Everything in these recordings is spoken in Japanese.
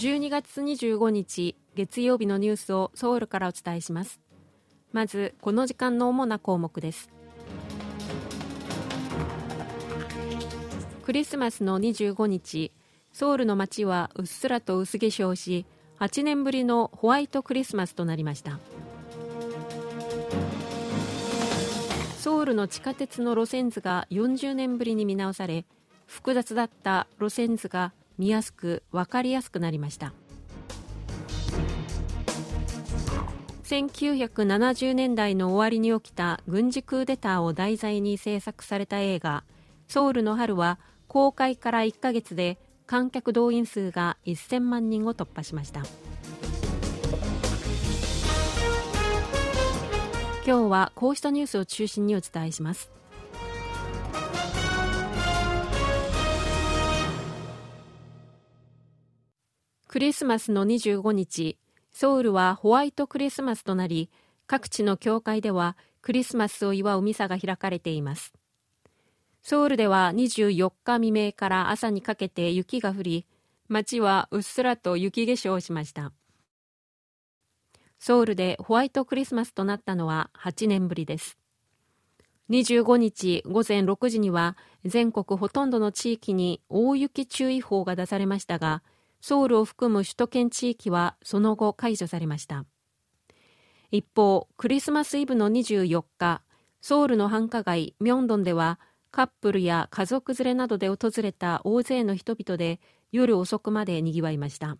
12月25日月曜日のニュースをソウルからお伝えします。まずこの時間の主な項目です。クリスマスの25日ソウルの街はうっすらと薄化粧し8年ぶりのホワイトクリスマスとなりました。ソウルの地下鉄の路線図が40年ぶりに見直され複雑だった路線図が見やすく分かりやすくなりました。1970年代の終わりに起きた軍事クーデターを題材に制作された映画「ソウルの春」は公開から1ヶ月で観客動員数が1000万人を突破しました。今日はこうしたニュースを中心にお伝えします。クリスマスの25日ソウルはホワイトクリスマスとなり各地の教会ではクリスマスを祝うミサが開かれています。ソウルでは24日未明から朝にかけて雪が降り街はうっすらと雪化粧をしました。ソウルでホワイトクリスマスとなったのは8年ぶりです。25日午前6時には全国ほとんどの地域に大雪注意報が出されましたがソウルを含む首都圏地域はその後解除されました。一方クリスマスイブの24日ソウルの繁華街ミョンドンではカップルや家族連れなどで訪れた大勢の人々で夜遅くまでにぎわいました。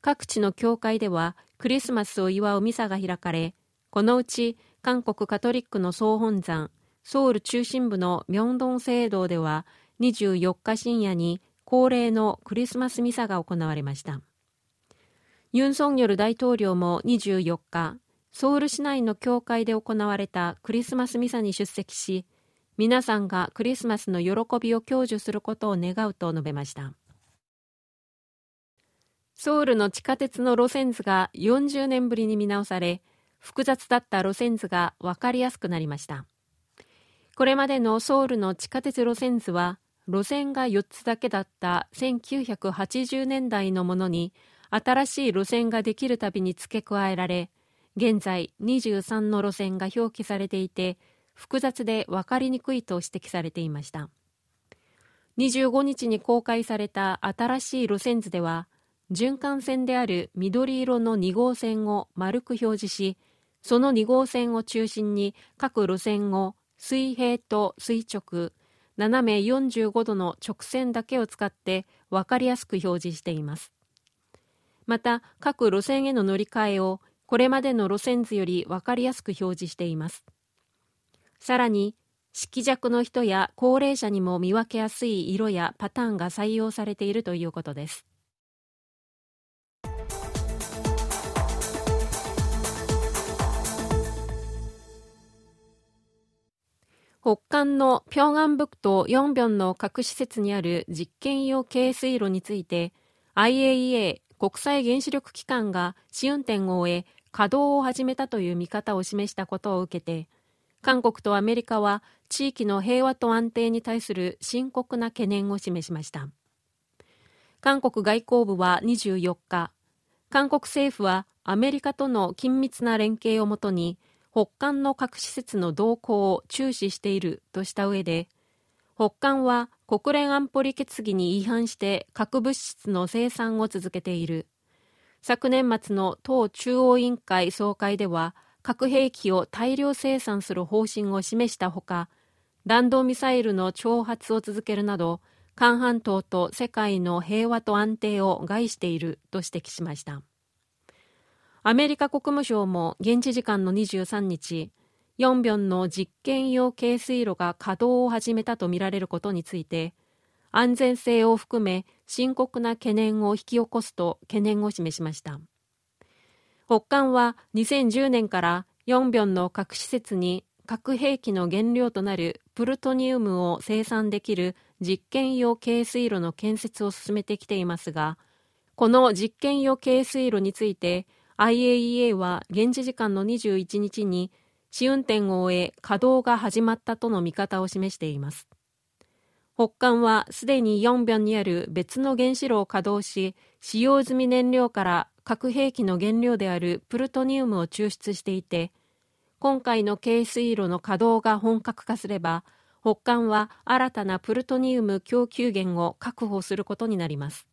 各地の教会ではクリスマスを祝うミサが開かれこのうち韓国カトリックの総本山ソウル中心部のミョンドン聖堂では24日深夜に恒例のクリスマスミサが行われました。ユン・ソンニョル大統領も24日ソウル市内の教会で行われたクリスマスミサに出席し皆さんがクリスマスの喜びを享受することを願うと述べました。ソウルの地下鉄の路線図が40年ぶりに見直され複雑だった路線図が分かりやすくなりました。これまでのソウルの地下鉄路線図は路線が4つだけだった1980年代のものに新しい路線ができるたびに付け加えられ現在23の路線が表記されていて複雑で分かりにくいと指摘されていました。25日に公開された新しい路線図では循環線である緑色の2号線を丸く表示しその2号線を中心に各路線を水平と垂直斜め45度の直線だけを使って分かりやすく表示しています。また各路線への乗り換えをこれまでの路線図より分かりやすく表示しています。さらに色弱の人や高齢者にも見分けやすい色やパターンが採用されているということです。北韓の平安北とヨンビョンの核施設にある実験用軽水炉について IAEA 国際原子力機関が試運転を終え稼働を始めたという見方を示したことを受けて韓国とアメリカは地域の平和と安定に対する深刻な懸念を示しました。韓国外交部は24日韓国政府はアメリカとの緊密な連携をもとに北韓の核施設の動向を注視しているとした上で北韓は国連安保理決議に違反して核物質の生産を続けている。昨年末の党中央委員会総会では核兵器を大量生産する方針を示したほか弾道ミサイルの挑発を続けるなど韓半島と世界の平和と安定を害していると指摘しました。アメリカ国務省も現地時間の23日ヨンビョンの実験用軽水炉が稼働を始めたとみられることについて安全性を含め深刻な懸念を引き起こすと懸念を示しました。北韓は2010年からヨンビョンの核施設に核兵器の原料となるプルトニウムを生産できる実験用軽水炉の建設を進めてきていますがこの実験用軽水炉について IAEA は現地時間の21日に試運転を終え稼働が始まったとの見方を示しています北韓はすでにヨンビョンにある別の原子炉を稼働し、使用済み燃料から核兵器の原料であるプルトニウムを抽出していて、今回の軽水炉の稼働が本格化すれば、北韓は新たなプルトニウム供給源を確保することになります。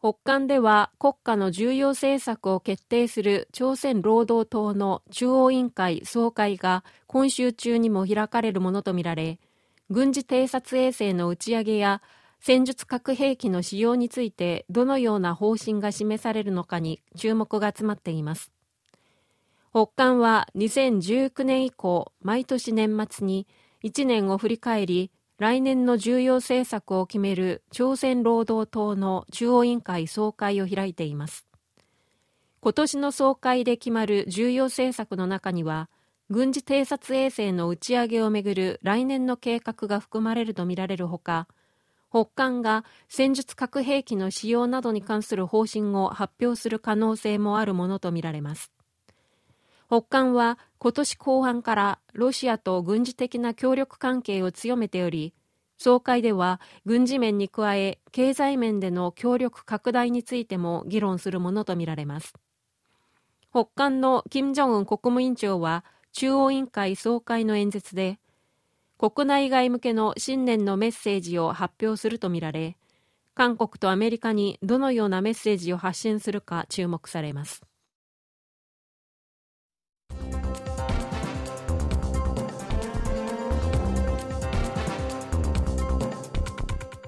北韓では国家の重要政策を決定する朝鮮労働党の中央委員会総会が今週中にも開かれるものとみられ、軍事偵察衛星の打ち上げや戦術核兵器の使用についてどのような方針が示されるのかに注目が集まっています。北韓は2019年以降、毎年年末に1年を振り返り、来年の重要政策を決める朝鮮労働党の中央委員会総会を開いています。今年の総会で決まる重要政策の中には、軍事偵察衛星の打ち上げをめぐる来年の計画が含まれるとみられるほか、北韓が戦術核兵器の使用などに関する方針を発表する可能性もあるものとみられます。北韓は今年後半からロシアと軍事的な協力関係を強めており、総会では軍事面に加え経済面での協力拡大についても議論するものとみられます。北韓の金正恩国務委員長は中央委員会総会の演説で、国内外向けの新年のメッセージを発表するとみられ、韓国とアメリカにどのようなメッセージを発信するか注目されます。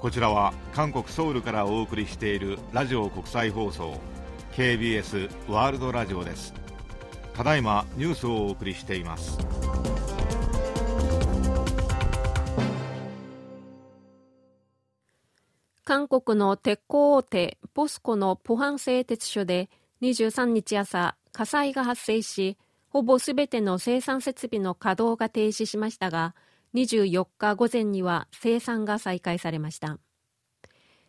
こちらは韓国ソウルからお送りしているラジオ国際放送 KBS ワールドラジオです。ただいまニュースをお送りしています。韓国の鉄鋼大手ポスコのポハン製鉄所で23日朝火災が発生しほぼすべての生産設備の稼働が停止しましたが24日午前には生産が再開されました。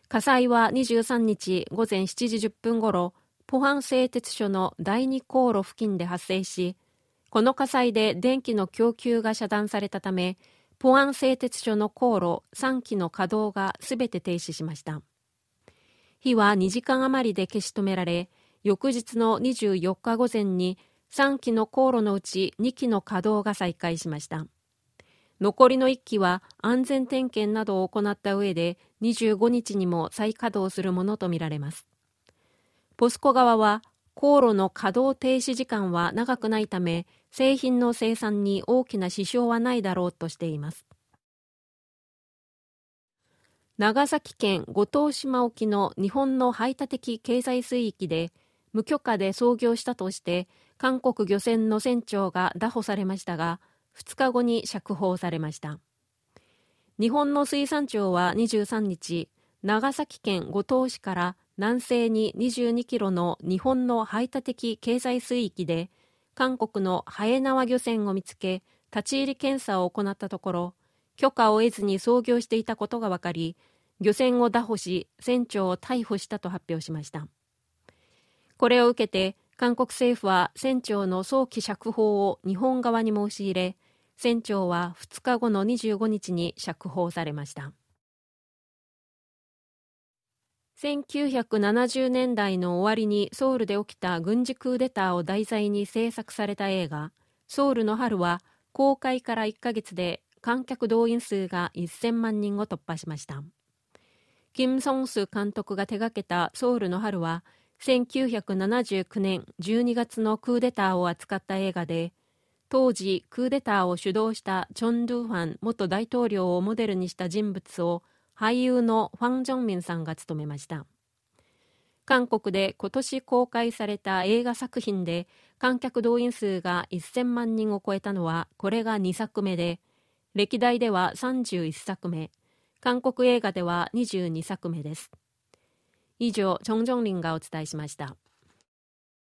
火災は23日午前7時10分ごろ、ポハン製鉄所の第二航路付近で発生し、この火災で電気の供給が遮断されたため、ポアン製鉄所の航路3基の稼働がすべて停止しました。火は2時間余りで消し止められ、翌日の24日午前に3基の航路のうち2基の稼働が再開しました。残りの1機は安全点検などを行った上で25日にも再稼働するものとみられます。ポスコ側は航路の稼働停止時間は長くないため製品の生産に大きな支障はないだろうとしています。長崎県五島島沖の日本の排他的経済水域で無許可で操業したとして韓国漁船の船長が拿捕されましたが2日後に釈放されました。日本の水産庁は23日長崎県五島市から南西に22キロの日本の排他的経済水域で韓国のハエナワ漁船を見つけ立ち入り検査を行ったところ許可を得ずに操業していたことが分かり漁船を拿捕し船長を逮捕したと発表しました。これを受けて韓国政府は船長の早期釈放を日本側に申し入れ船長は2日後の25日に釈放されました。1970年代の終わりにソウルで起きた軍事クーデターを題材に制作された映画「ソウルの春」は公開から1ヶ月で観客動員数が1000万人を突破しました。キム・ソンス監督が手掛けた「ソウルの春」は1979年12月のクーデターを扱った映画で当時クーデターを主導したチョン・ドゥファン元大統領をモデルにした人物を俳優のファン・ジョンミンさんが務めました韓国で今年公開された映画作品で観客動員数が1000万人を超えたのはこれが2作目で歴代では31作目韓国映画では22作目です以上、チョンジョンリンがお伝えしました。